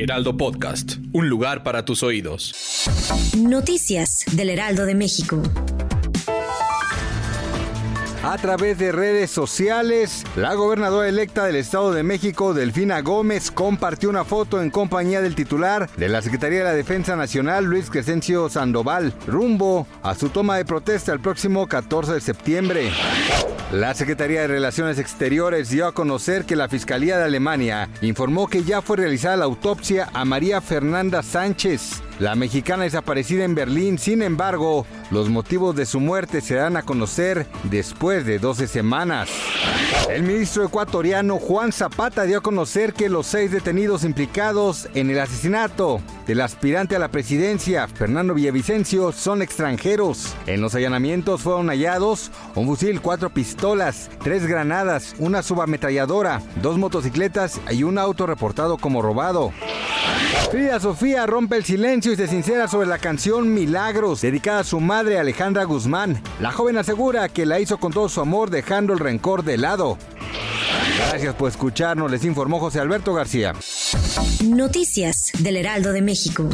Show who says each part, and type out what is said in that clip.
Speaker 1: Heraldo Podcast, un lugar para tus oídos.
Speaker 2: Noticias del Heraldo de México.
Speaker 3: A través de redes sociales, la gobernadora electa del Estado de México, Delfina Gómez, compartió una foto en compañía del titular de la Secretaría de la Defensa Nacional, Luis Crescencio Sandoval, rumbo a su toma de protesta el próximo 14 de septiembre. La Secretaría de Relaciones Exteriores dio a conocer que la Fiscalía de Alemania informó que ya fue realizada la autopsia a María Fernanda Sánchez, la mexicana desaparecida en Berlín. Sin embargo, los motivos de su muerte se dan a conocer después de 12 semanas. El ministro ecuatoriano Juan Zapata dio a conocer que los seis detenidos implicados en el asesinato del aspirante a la presidencia, Fernando Villavicencio, son extranjeros. En los allanamientos fueron hallados un fusil, cuatro pistolas, tres granadas, una subametralladora, dos motocicletas y un auto reportado como robado. Frida Sofía rompe el silencio y se sincera sobre la canción Milagros, dedicada a su madre Alejandra Guzmán. La joven asegura que la hizo con todo su amor, dejando el rencor de lado. Gracias por escucharnos, les informó José Alberto García.
Speaker 2: Noticias del Heraldo de México.